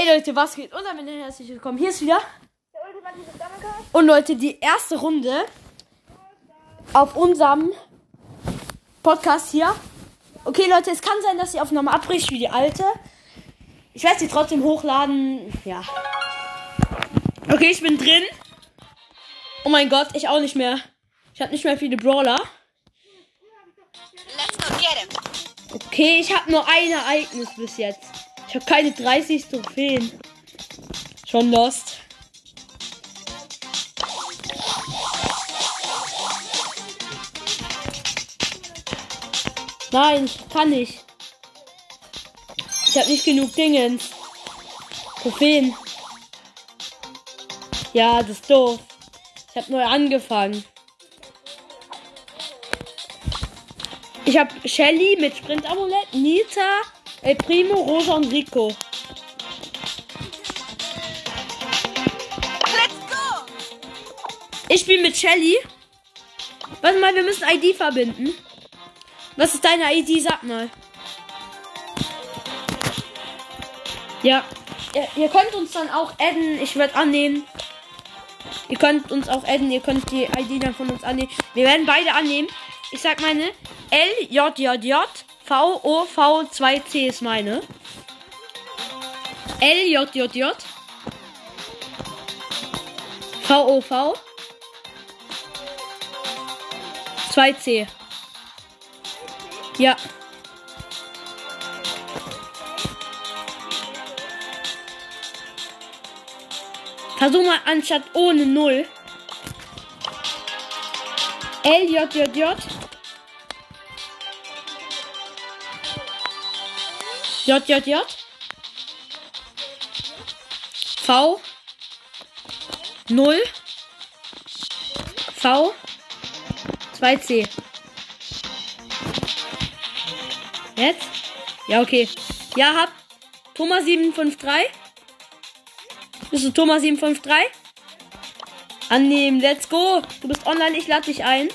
Hey Leute, was geht? Und damit herzlich willkommen. Hier ist wieder. Und Leute, die erste Runde auf unserem Podcast hier. Okay, Leute, es kann sein, dass die Aufnahme abbricht wie die alte. Ich werde sie trotzdem hochladen. Ja. Okay, ich bin drin. Oh mein Gott, ich auch nicht mehr. Ich habe nicht mehr viele Brawler. Okay, ich habe nur ein Ereignis bis jetzt. Ich habe keine 30 Trophäen. Schon lost. Nein, ich kann nicht. Ich habe nicht genug Dingens. Trophäen. Ja, das ist doof. Ich habe neu angefangen. Ich habe Shelly mit Sprint-Amulett, Nita, El Primo, Rosa und Rico. Ich spiele mit Shelly. Warte mal, wir müssen ID verbinden. Was ist deine ID? Sag mal. Ja. Ihr, ihr könnt uns dann auch adden. Ich werde annehmen. Ihr könnt uns auch adden. Ihr könnt die ID dann von uns annehmen. Wir werden beide annehmen. Ich sag meine LJJJ VOV2C ist meine. Ljot. V. O V. 2C. Ja. Versuch mal anstatt ohne Null. LJJJ. J, J, J. V. Null. V. 2C. Jetzt? Ja, okay. Ja, hab. Thomas 753. Bist du Thomas 753? Annehmen, let's go. Du bist online, ich lade dich ein.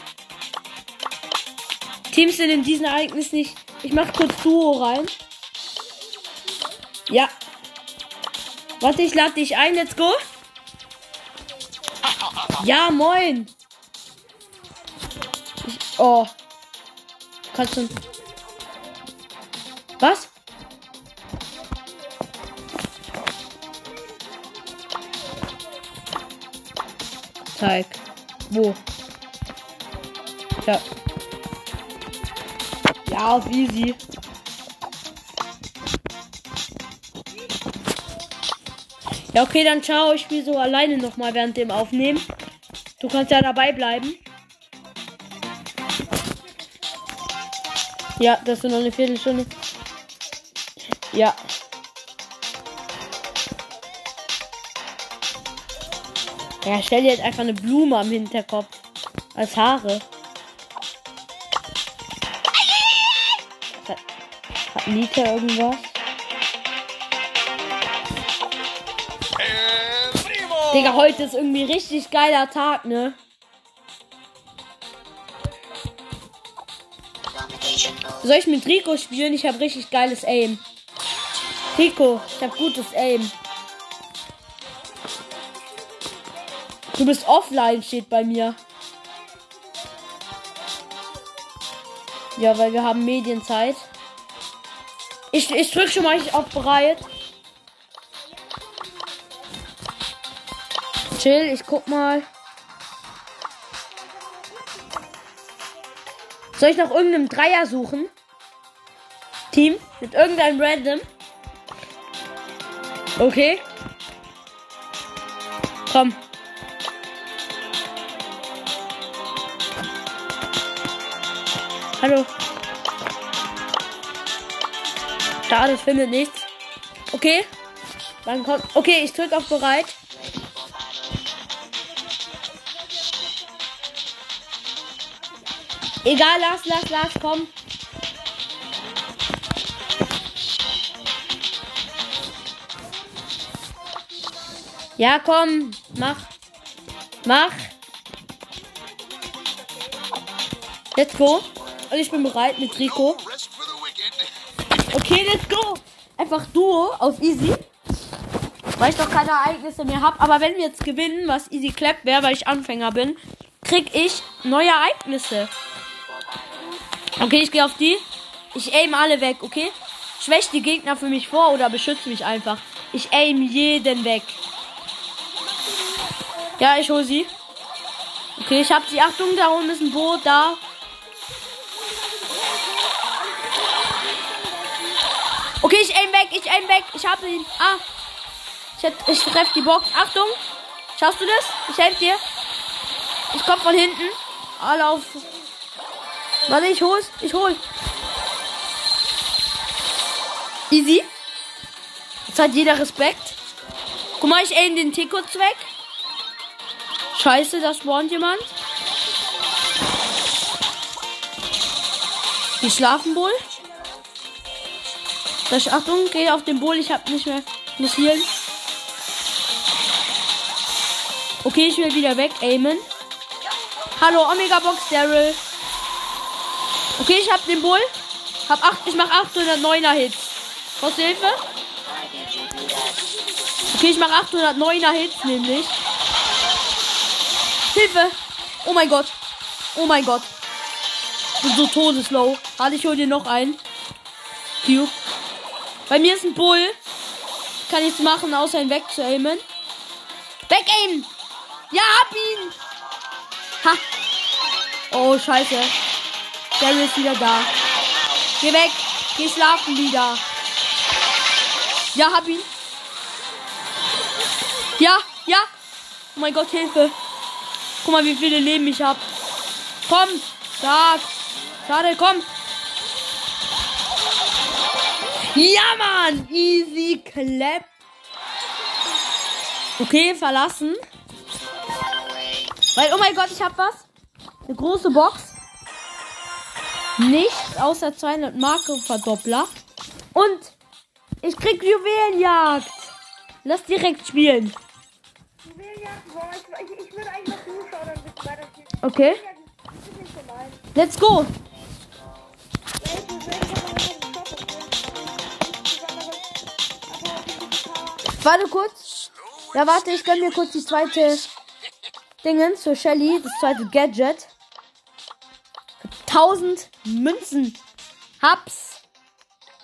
Teams sind in diesem Ereignis nicht. Ich mach kurz Duo rein. Ja. Warte, ich lade dich ein, let's go. Ja, moin. Ich, oh. Kannst du. Was? Zeig. Wo? Ja. Ja, auf easy. Ja, okay, dann ciao. Ich spiele so alleine nochmal während dem Aufnehmen. Du kannst ja dabei bleiben. Ja, das ist noch eine Viertelstunde. Ja. Ja, stell dir jetzt einfach eine Blume am Hinterkopf. Als Haare. Hat, hat Nita irgendwas? Digga, heute ist irgendwie richtig geiler Tag, ne? Soll ich mit Rico spielen? Ich habe richtig geiles Aim. Rico, ich habe gutes Aim. Du bist offline, steht bei mir. Ja, weil wir haben Medienzeit. Ich, ich drück schon mal auf bereit. Chill, ich guck mal. Soll ich nach irgendeinem Dreier suchen? Team? Mit irgendeinem Random? Okay. Komm. Hallo. Schade, es findet nichts. Okay. Dann kommt. Okay, ich drücke auf bereit. Egal, lass, lass, lass, komm. Ja, komm, mach. Mach. Let's go. Und ich bin bereit mit Rico. Okay, let's go. Einfach Duo auf easy. weil ich doch keine Ereignisse mehr habe. Aber wenn wir jetzt gewinnen, was easy clap wäre, weil ich Anfänger bin, krieg ich neue Ereignisse. Okay, ich gehe auf die. Ich aim alle weg, okay? Schwäch die Gegner für mich vor oder beschütze mich einfach. Ich aim jeden weg. Ja, ich hole sie. Okay, ich habe sie. Achtung, da unten ist ein Boot, da. Okay, ich aim weg, ich aim weg. Ich habe ihn. Ah. Ich, hätt- ich treffe die Box. Achtung. Schaffst du das? Ich helfe dir. Ich komm von hinten. Alle auf. Warte, ich hol's. Ich hol. Easy. Jetzt hat jeder Respekt. Guck mal, ich aim den Tickets weg. Scheiße, da spawnt jemand. Die schlafen wohl. Das Achtung, geh auf den Bull. Ich hab nicht mehr. Muss healen. Okay, ich will wieder weg aimen. Hallo, Omega Box Daryl. Okay, ich hab den Bull. Hab acht, ich mach 809er Hits. Brauchst du Hilfe? Okay, ich mach 809er Hits nämlich. Hilfe! Oh mein Gott. Oh mein Gott. Bin so todeslow. Warte, ich hol dir noch einen. Cube. Bei mir ist ein Bull. Kann nichts machen, außer ihn wegzuaimen. Wegaimen! Ja, hab ihn! Ha! Oh, scheiße. Daryl ist wieder da. Geh weg. Geh schlafen wieder. Ja, hab ihn. Ja, ja. Oh mein Gott, Hilfe. Guck mal, wie viele Leben ich hab. Komm. Sag. Schade, komm. Ja, Mann. Easy clap. Okay, verlassen. Weil, oh mein Gott, ich hab was. Eine große Box. Nichts außer 200 Marke Verdoppler. Und ich krieg Juwelenjagd. Lass direkt spielen. Okay. Let's go. Warte kurz. Ja, warte, ich gönn mir kurz die zweite Dingens für Shelly. Das zweite Gadget. Für 1000 Münzen. Hab's.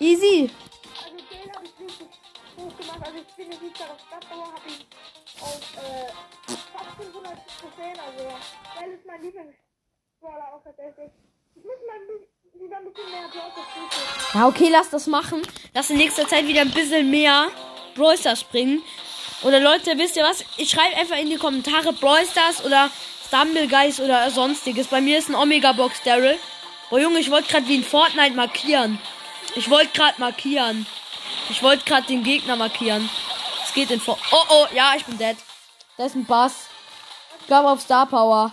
Easy. Den habe ich richtig hoch gemacht. Ich bin jetzt nicht gerade auf Stadtdauer, habe ich auf fast 500 Trophäen. Weil ist mein Lieblingsbrawler auch tatsächlich. Ich muss mal ein bisschen, wieder ein bisschen mehr Brawler frühstücken. Ja, okay, lass das machen. Lass in nächster Zeit wieder ein bisschen mehr Brawl Stars bringen. Oder Leute, wisst ihr was? Ich schreibe einfach in die Kommentare Brawl Stars oder Stumblegeist oder sonstiges. Bei mir ist ein Omega Box Daryl. Oh Junge, ich wollte gerade wie in Fortnite markieren. Ich wollte gerade markieren. Ich wollte gerade den Gegner markieren. Es geht in For Oh oh, ja, ich bin dead. Da ist ein Bass. Glaube auf Star Power.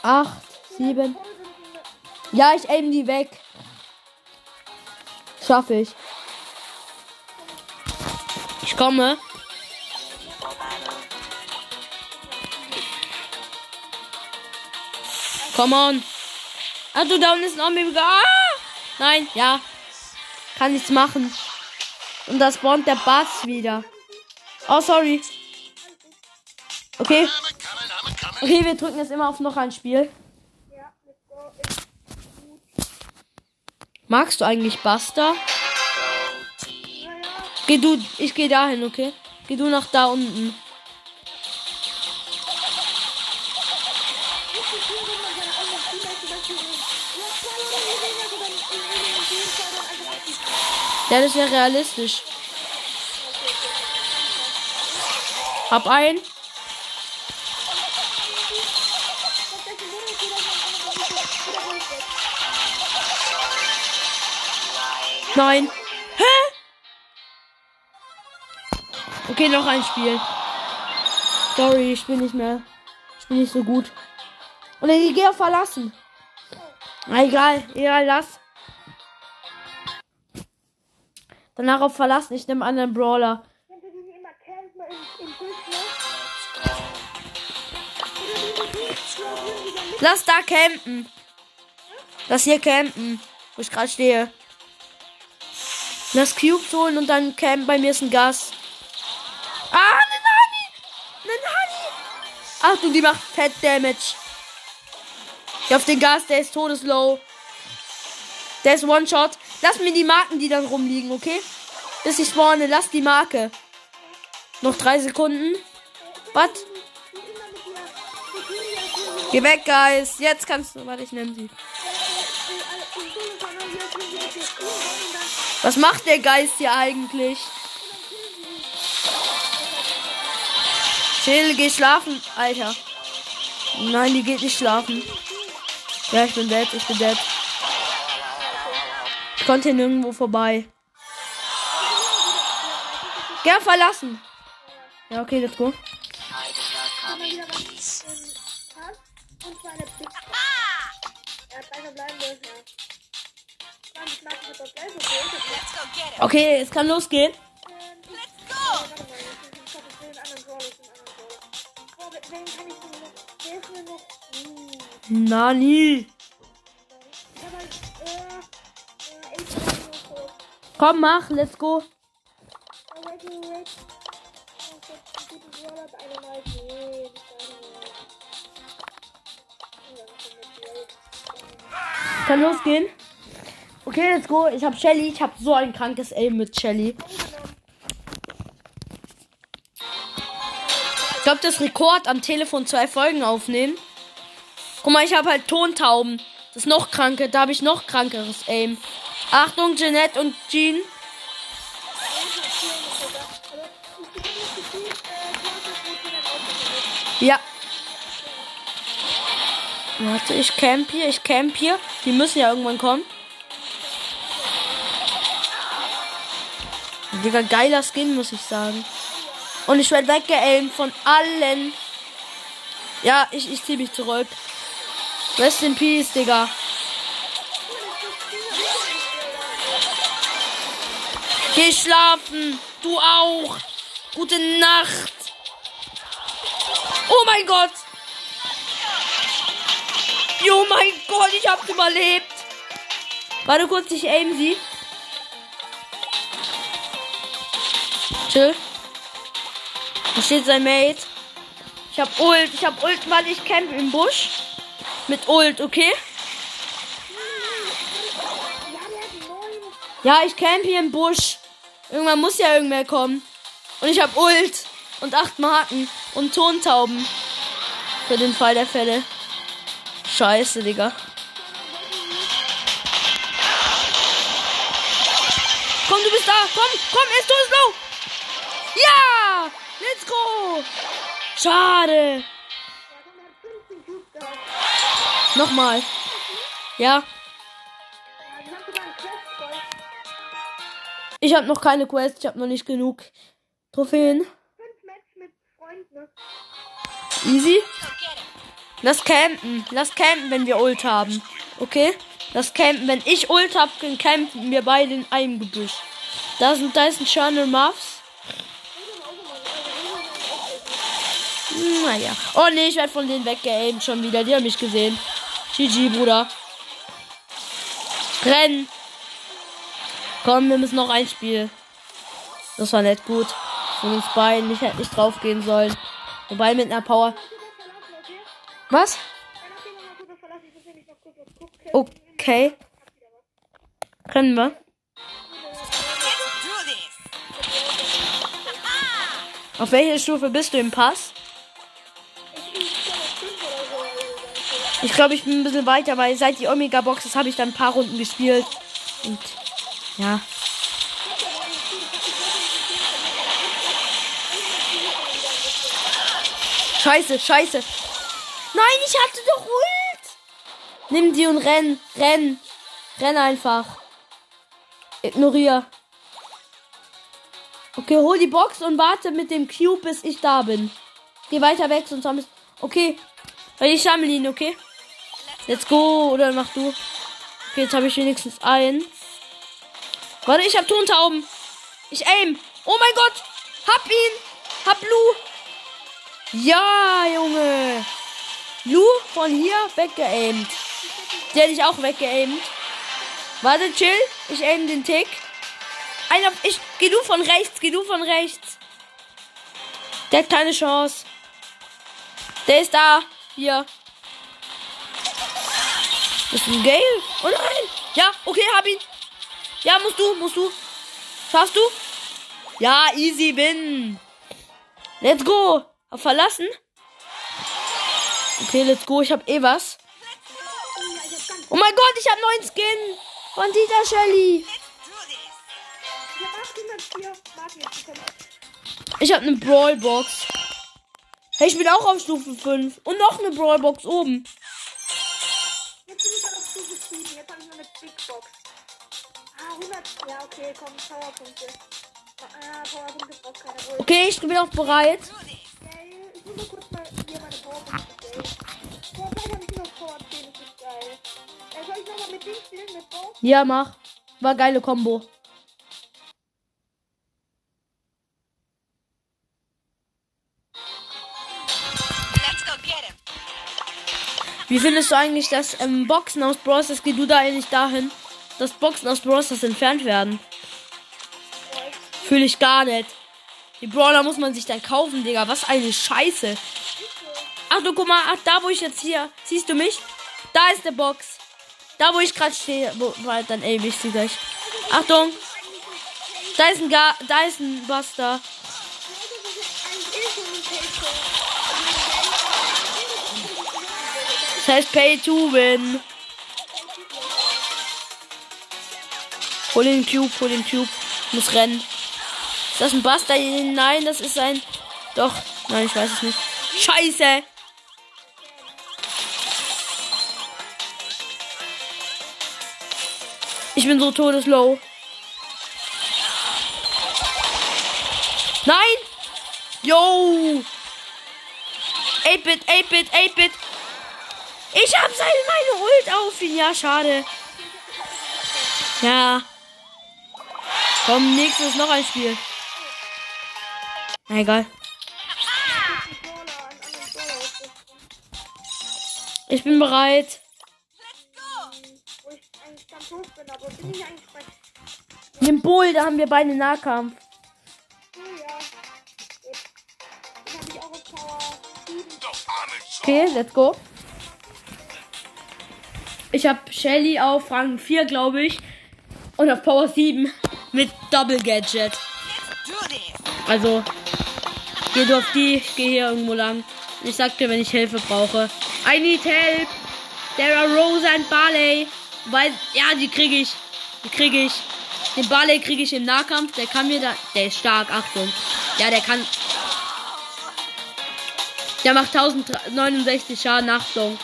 Acht, sieben. Ja, ich aim die weg. Schaffe ich. Ich komme. Come on. Ah, du, da unten ist ein Omega. Ah! Nein, ja. Kann nichts machen. Und da spawnt der Bass wieder. Oh, sorry. Okay. Okay, wir drücken jetzt immer auf noch ein Spiel. Magst du eigentlich? Naja, Geh du, ich geh dahin, okay? Geh du nach da unten. Ja, das wäre realistisch. Hab ein. Nein. Hä? Okay, noch ein Spiel. Sorry, ich bin nicht mehr. Ich bin nicht so gut. Und ich gehe verlassen. Na, egal, egal, lass. Diese Dudes, die auch irgendwie dann mit Lass da campen. Lass hier campen, wo ich gerade stehe. Lass Cubes holen und dann Camp. Bei mir ist ein Gas. Ah, ne Nani! Ne Nani! Achtung, die macht Fett Damage. Ich auf den Gas, der ist todeslow. Der ist One-Shot. Lass mir die Marken, die dann rumliegen, okay? Bis ich spawne, lass die Marke. Noch drei Sekunden. Was? Geh weg, Guys. Jetzt kannst du. Warte, ich nehme sie. Was macht der Geist hier eigentlich? Chill, geh schlafen, Alter. Nein, die geht nicht schlafen. Ja, ich bin dead, ich bin dead. Konnte nirgendwo vorbei. Gern verlassen. Ja, okay, let's go. Und zwar eine Pizza. Hat einer bleiben dürfen. ja. 20 Marken wird dort gleich okay. Es kann losgehen. Warte das ist mit Blade. Kann losgehen. Okay, let's go. Ich hab Shelly. Ich hab so ein krankes Aim mit Shelly. Ich glaube, das Rekord am Telefon zwei Folgen aufnehmen. Guck mal, ich habe halt Tontauben. Das ist noch kranke. Da habe ich noch krankeres Aim. Achtung, Jeanette und Jean. Ja. Warte, ich camp hier, ich camp hier. Die müssen ja irgendwann kommen. Digga, geiler Skin, muss ich sagen. Und ich werde weggeaimt von allen. Ja, ich, ich zieh mich zurück. Rest in Peace, Digga. Geh schlafen. Du auch. Gute Nacht. Oh mein Gott. Jo mein Gott, ich hab's überlebt. Warte kurz, ich aim sie. Chill. Da steht sein Mate. Ich hab Ult, ich hab Ult, weil ich camp im Busch. Mit Ult, okay? Ja, ich camp hier im Busch. Irgendwann muss ja irgendwer kommen. Und ich hab Ult. Und acht Marken. Und Tontauben. Für den Fall der Fälle. Scheiße, Digga. Komm, du bist da. Komm, komm, er ist todeslow. Ja! Let's go! Schade. Nochmal. Ja, ich habe noch keine Quest. Ich habe noch nicht genug Trophäen. Fünf Match mit Freunden. ne? Easy. Lass campen. Lass campen, wenn wir Ult haben. Okay? Lass campen. Wenn ich Ult hab, dann campen wir beide in einem Gebüsch. Da sind, da ist ein Channel Muffs. Naja. Oh nee, ich werde von denen weggeaimt schon wieder. Die haben mich gesehen. GG, Bruder. Renn. Komm, wir müssen noch ein Spiel. Das war nicht gut. Von uns beiden. Ich hätte nicht drauf gehen sollen. Wobei mit einer Power. Was? Okay. Können wir? Auf welche Stufe bist du im Pass? Ich glaube, ich bin ein bisschen weiter, weil seit die Omega Boxes habe ich dann ein paar Runden gespielt. Und ja. Scheiße, scheiße. Nein, ich hatte doch Ult. Nimm die und renn, renn. Renn einfach. Ignorier. Okay, hol die Box und warte mit dem Cube, bis ich da bin. Geh weiter weg, sonst haben wir Okay. Weil ich sammle ihn, okay? Let's go. Oder mach du. Okay, jetzt habe ich wenigstens einen. Warte, ich hab Tontauben. Ich aim. Oh mein Gott. Hab ihn. Hab Lu. Ja, Junge. Lu von hier weggeaimt. Der hätte ich auch weggeaimt. Warte, chill. Ich aim den Tick. hab, ich, geh du von rechts, geh du von rechts. Der hat keine Chance. Der ist da. Hier. Das ist ein Gale. Oh nein. Ja, okay, hab ihn. Ja, musst du, musst du. Schaffst du? Ja, easy win. Let's go. Verlassen. Okay, let's go. Ich hab eh was. Oh mein Gott, ich hab neuen Skin. Von Dieter Shelly. Ich hab 804 Marken jetzt bekommen. Ich hab eine Brawlbox. Hey, ich bin auch auf Stufe 5. Und noch eine Brawlbox oben. Ja, okay, komm, Powerpunkte. Ah, Powerpunkte braucht keiner wohl. Okay, ich bin auch bereit. Geil. Ich muss nur kurz mal hier meine Powerpunkte stellen. Vorzeit habe ich nur Power 10. Das ist geil. Äh, soll ich nochmal mit Ding spielen? Mit Bo? Ja, mach. War geile Combo. Him. Wie findest du eigentlich, dass ähm, Boxen aus Bros. Das geht du da eigentlich dahin, dass Boxen aus. Das entfernt werden? Fühle ich gar nicht. Die Brawler muss man sich dann kaufen, Digga. Was eine Scheiße. Ach du, guck mal, ach, da wo ich jetzt hier. Siehst du mich? Da ist der Box. Da wo ich gerade stehe. Wo, warte, dann ey, ich sie gleich. Achtung. Da ist ein Ga da ist ein Buster. Das heißt Pay to Win. Hol den Cube, hol den Cube. Muss rennen. Ist das ein Buster? Nein, das ist ein. Doch. Nein, ich weiß es nicht. Scheiße. Ich bin so todeslow. Nein! Yo! 8-Bit, 8-Bit, 8-Bit. Ich hab seine meine Ult auf ihn. Ja, schade. Ja. Komm, nächstes noch ein Spiel. Egal. Ich bin bereit. Im Bull, da haben wir beide Nahkampf. Ja. Gut. Dann habe ich auch auf Power 7. Okay, let's go. Ich habe Shelly auf Rang 4, glaube ich. Und auf Power 7 mit Double Gadget. Also, geh du auf die, gehe hier irgendwo lang. Ich sag dir, wenn ich Hilfe brauche. I need help. There are Rose and Barley. Weil, ja, die kriege ich. Die kriege ich. Den Barley kriege ich im Nahkampf. Der kann mir da. Der ist stark, Achtung. Ja, der kann. Der macht 1069 Schaden, Achtung.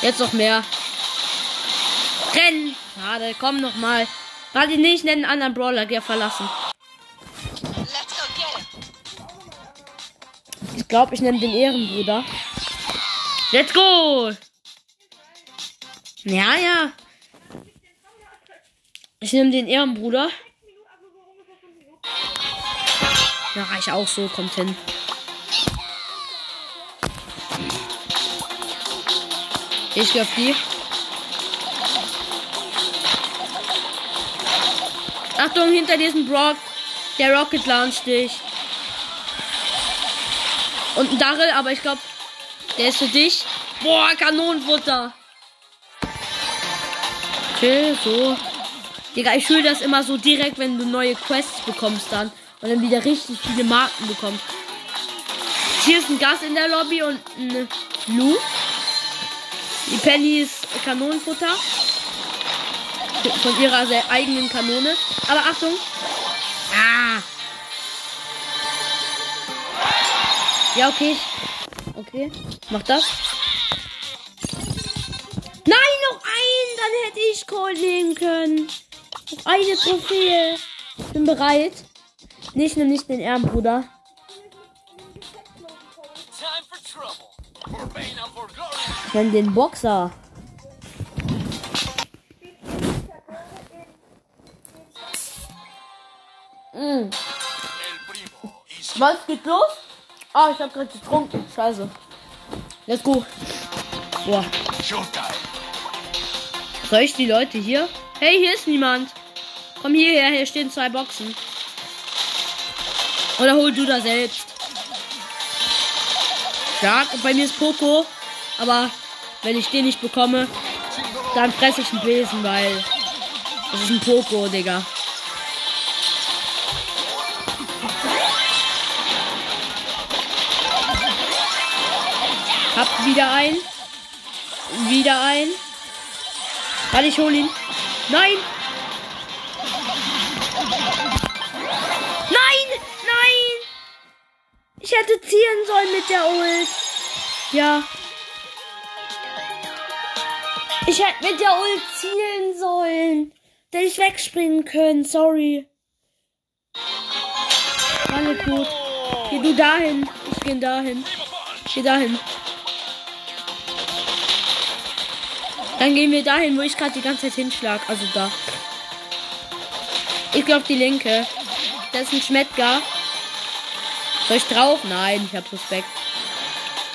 Jetzt noch mehr. Rennen! Schade, komm noch mal. Warte nicht, nennen einen anderen Brawler, der verlassen. Ich glaube, ich nenne den Ehrenbruder. Let's go! Ja, ja. Ich nehme den Ehrenbruder. Ja, ich auch so, kommt hin. Ich gehe auf die. Achtung, hinter diesem Brock. Der Rocket launcht dich. Und ein Darrell, aber ich glaube, der ist für dich. Boah, Kanonenfutter. Okay, so. Digga, ich fühle das immer so direkt, wenn du neue Quests bekommst dann. Und dann wieder richtig viele Marken bekommst. Hier ist ein Gas in der Lobby und ein Lu. Die Penny ist Kanonenfutter. Von ihrer eigenen Kanone. Aber Achtung. Ah. Ja, okay. Okay. Mach das. Nein, noch ein. Dann hätte ich Cold nehmen können. Noch eine Trophäe. Bin bereit. Nicht, nimm nicht den Ehrenbruder. Time for trouble. Mm. Was geht los? Ah, ich hab gerade getrunken. Scheiße. Let's go. Boah. Soll ich die Leute hier? Hey, hier ist niemand. Komm hierher, hier stehen zwei Boxen. Oder hol du da selbst. Und bei mir ist Poco. Aber wenn ich den nicht bekomme, dann fresse ich einen Besen, weil das ist ein Poco, Digga. Wieder ein. Wieder ein. Warte, ich hol ihn. Nein! Nein! Nein! Ich hätte zielen sollen mit der Ult. Ja. Ich hätte mit der Ult zielen sollen. Hätte ich wegspringen können. Sorry. Alles gut. Geh du dahin. Ich geh dahin. Geh dahin. Dann gehen wir dahin, wo ich gerade die ganze Zeit hinschlag. Also da. Ich glaube die linke. Das ist ein Schmettgar. Soll ich drauf? Nein, ich habe Respekt.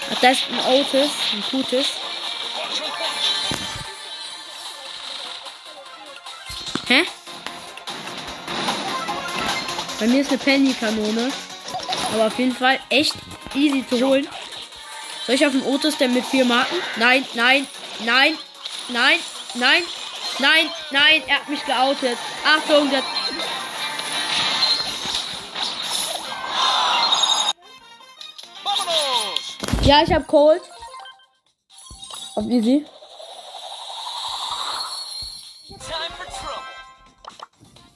Ach, das ist ein Otis, ein gutes. Hä? Bei mir ist eine Penny-Kanone. Aber auf jeden Fall echt easy zu holen. Soll ich auf den Otis denn mit vier Marken? Nein, nein, nein, nein, nein, nein, nein, er hat mich geoutet. Achtung, das. Ja, ich hab Cold. Auf easy.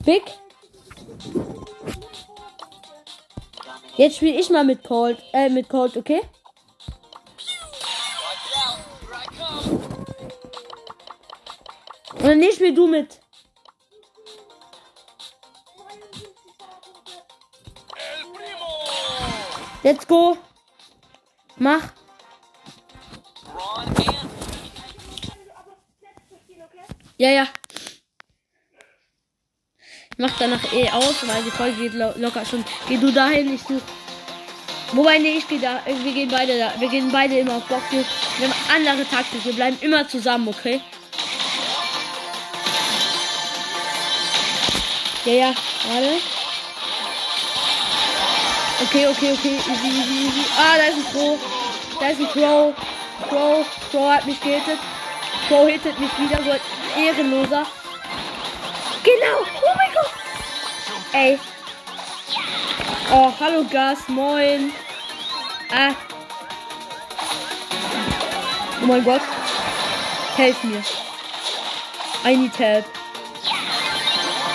Big. Jetzt spiele ich mal mit Cold, äh, mit Cold, okay? Und dann nicht spiel du mit. Let's go. Mach. Ja, ja. Ich mach danach eh aus, weil die Folge geht lo locker schon. Geh du dahin, ich such. Wobei, nee, ich geh da. Wir gehen beide da. Wir gehen beide immer auf. Wir wir haben andere Taktik. Wir bleiben immer zusammen, okay? Ja, ja. Warte. Okay, okay, okay. Easy, easy, easy. Ah, da ist ein Crow. Da ist ein Crow. Crow. Crow hat mich gehittet. Crow hittet mich wieder. So ein Ehrenloser. Genau. Oh mein Gott. Ey. Oh, hallo Gas. Moin. Ah. Oh mein Gott. Helf mir. I need help.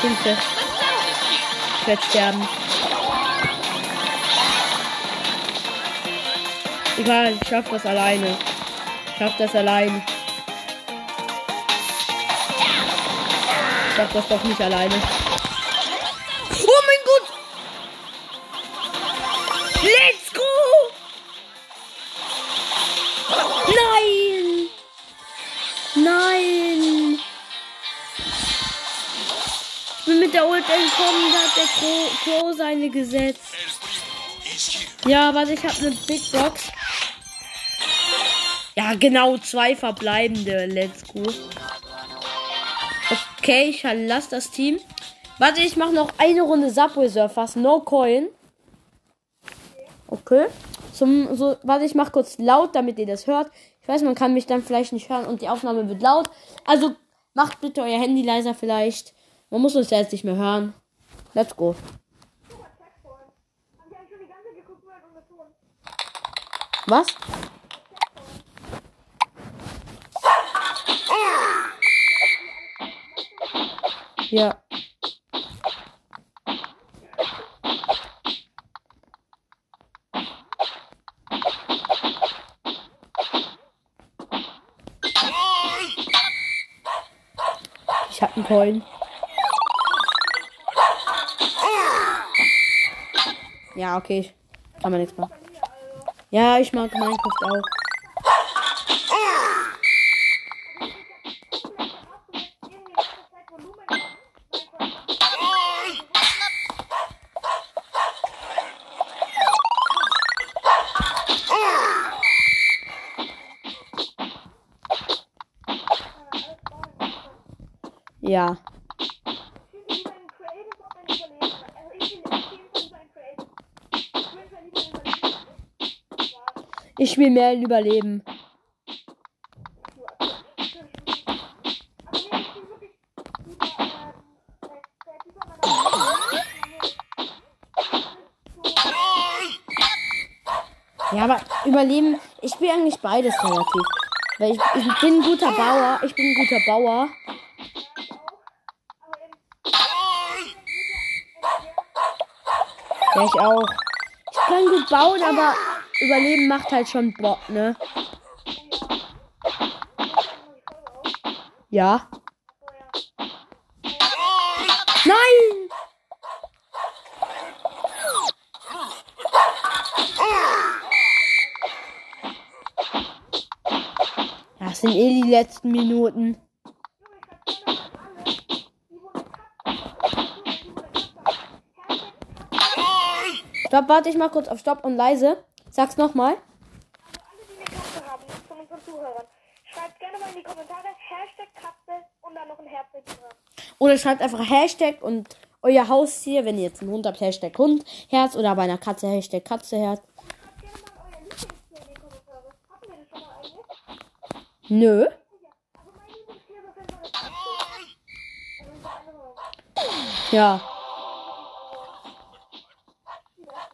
Hilfe. Ich werde sterben. Egal, ich schaff das alleine. Ich schaff das alleine. Ich schaff das doch nicht alleine. Ult entkommen, da hat der Crow, Crow seine gesetzt. Ja, warte, ich habe eine Big Box. Ja, genau, zwei verbleibende. Let's go. Okay, ich verlasse das Team. Warte, ich mache noch eine Runde Subway Surfers. No Coin. Okay. Zum, so, warte, ich mache kurz laut, damit ihr das hört. Ich weiß, man kann mich dann vielleicht nicht hören und die Aufnahme wird laut. Also macht bitte euer Handy leiser vielleicht. Man muss uns ja jetzt nicht mehr hören. Let's go. Was? Ja. Ich hab einen Coin. Ja, okay. Kann man nichts machen. Ja, ich mag Minecraft auch. Ja. Ich spiele mehr Überleben. Ja, aber Überleben, ich spiele eigentlich beides relativ. Weil ich, ich bin ein guter Bauer. Ich bin ein guter Bauer. Ja, ich auch. Ich kann gut bauen, aber Überleben macht halt schon Bock, ne? Ja. Nein! Das sind eh die letzten Minuten. Stopp, warte ich mal kurz auf Stopp und leise. Sag's nochmal. alle, die eine Katze haben, von unseren Zuhörern, schreibt gerne mal in die Kommentare Hashtag Katze und dann noch ein Herz dran. Oder schreibt einfach Hashtag und euer Haustier, wenn ihr jetzt einen Hund habt, Hashtag Hund, Herz oder bei einer Katze, Hashtag Katze, Herz. Schreibt gerne mal euer Lieblingstier in die Kommentare. Hatten wir das schon mal eigentlich? Nö. Ja. Also.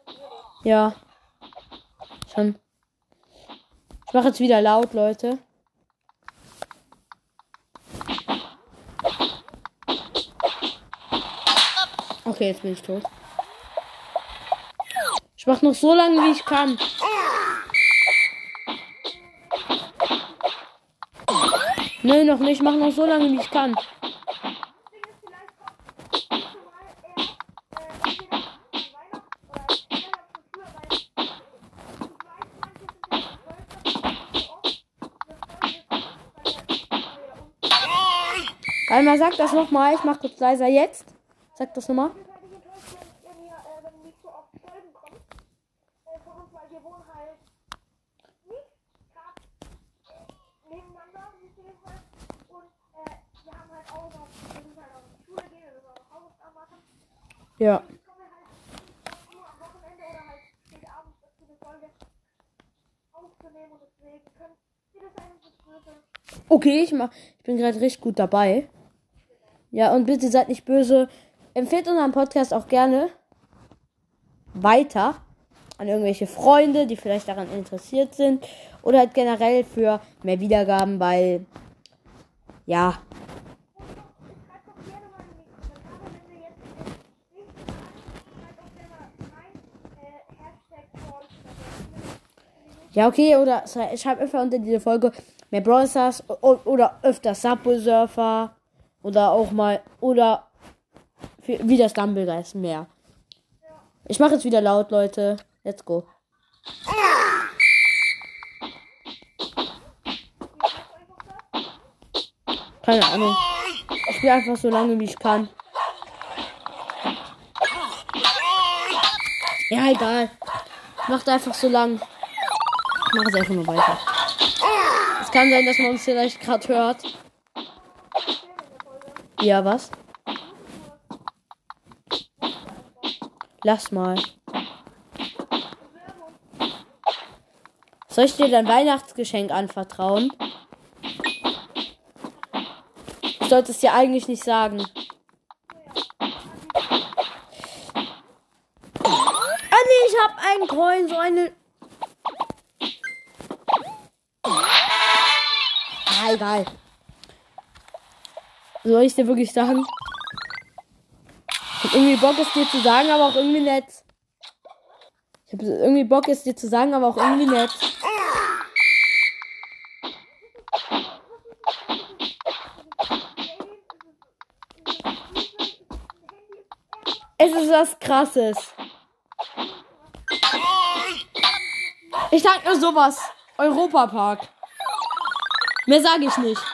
Also. Ja. Schon. Ich mache jetzt wieder laut, Leute. Okay, jetzt bin ich tot. Ich mache noch so lange, wie ich kann. Nö, noch nicht. Ich mache noch so lange, wie ich kann. Einmal sag das nochmal. Ich mach kurz leiser jetzt. Sag das nochmal. Ja. Okay, ich mach. Ich bin gerade richtig gut dabei. Ja, und bitte seid nicht böse. Empfehlt unseren Podcast auch gerne weiter an irgendwelche Freunde, die vielleicht daran interessiert sind. Oder halt generell für mehr Wiedergaben, weil. Ja. Ja, okay, oder schrei- schreibt einfach unter diese Folge mehr Brawl Stars oder öfter Subway Surfer. Oder auch mal. Oder wie das Dumblegeist mehr. Ich mache jetzt wieder laut, Leute. Let's go. Keine Ahnung. Ich spiele einfach so lange, wie ich kann. Ja, egal. Macht einfach so lang. Ich mache es einfach nur weiter. Es kann sein, dass man uns vielleicht gerade hört. Ja, was? Lass mal. Soll ich dir dein Weihnachtsgeschenk anvertrauen? Ich sollte es dir eigentlich nicht sagen. Ah nee, ich hab einen Coin, so eine. Ah, egal. Soll ich dir wirklich sagen? Ich hab irgendwie Bock, es dir zu sagen, aber auch irgendwie nett. Ich hab irgendwie Bock, es dir zu sagen, aber auch irgendwie nett. Es ist was krasses. Ich sag nur sowas. Europapark. Mehr sage ich nicht.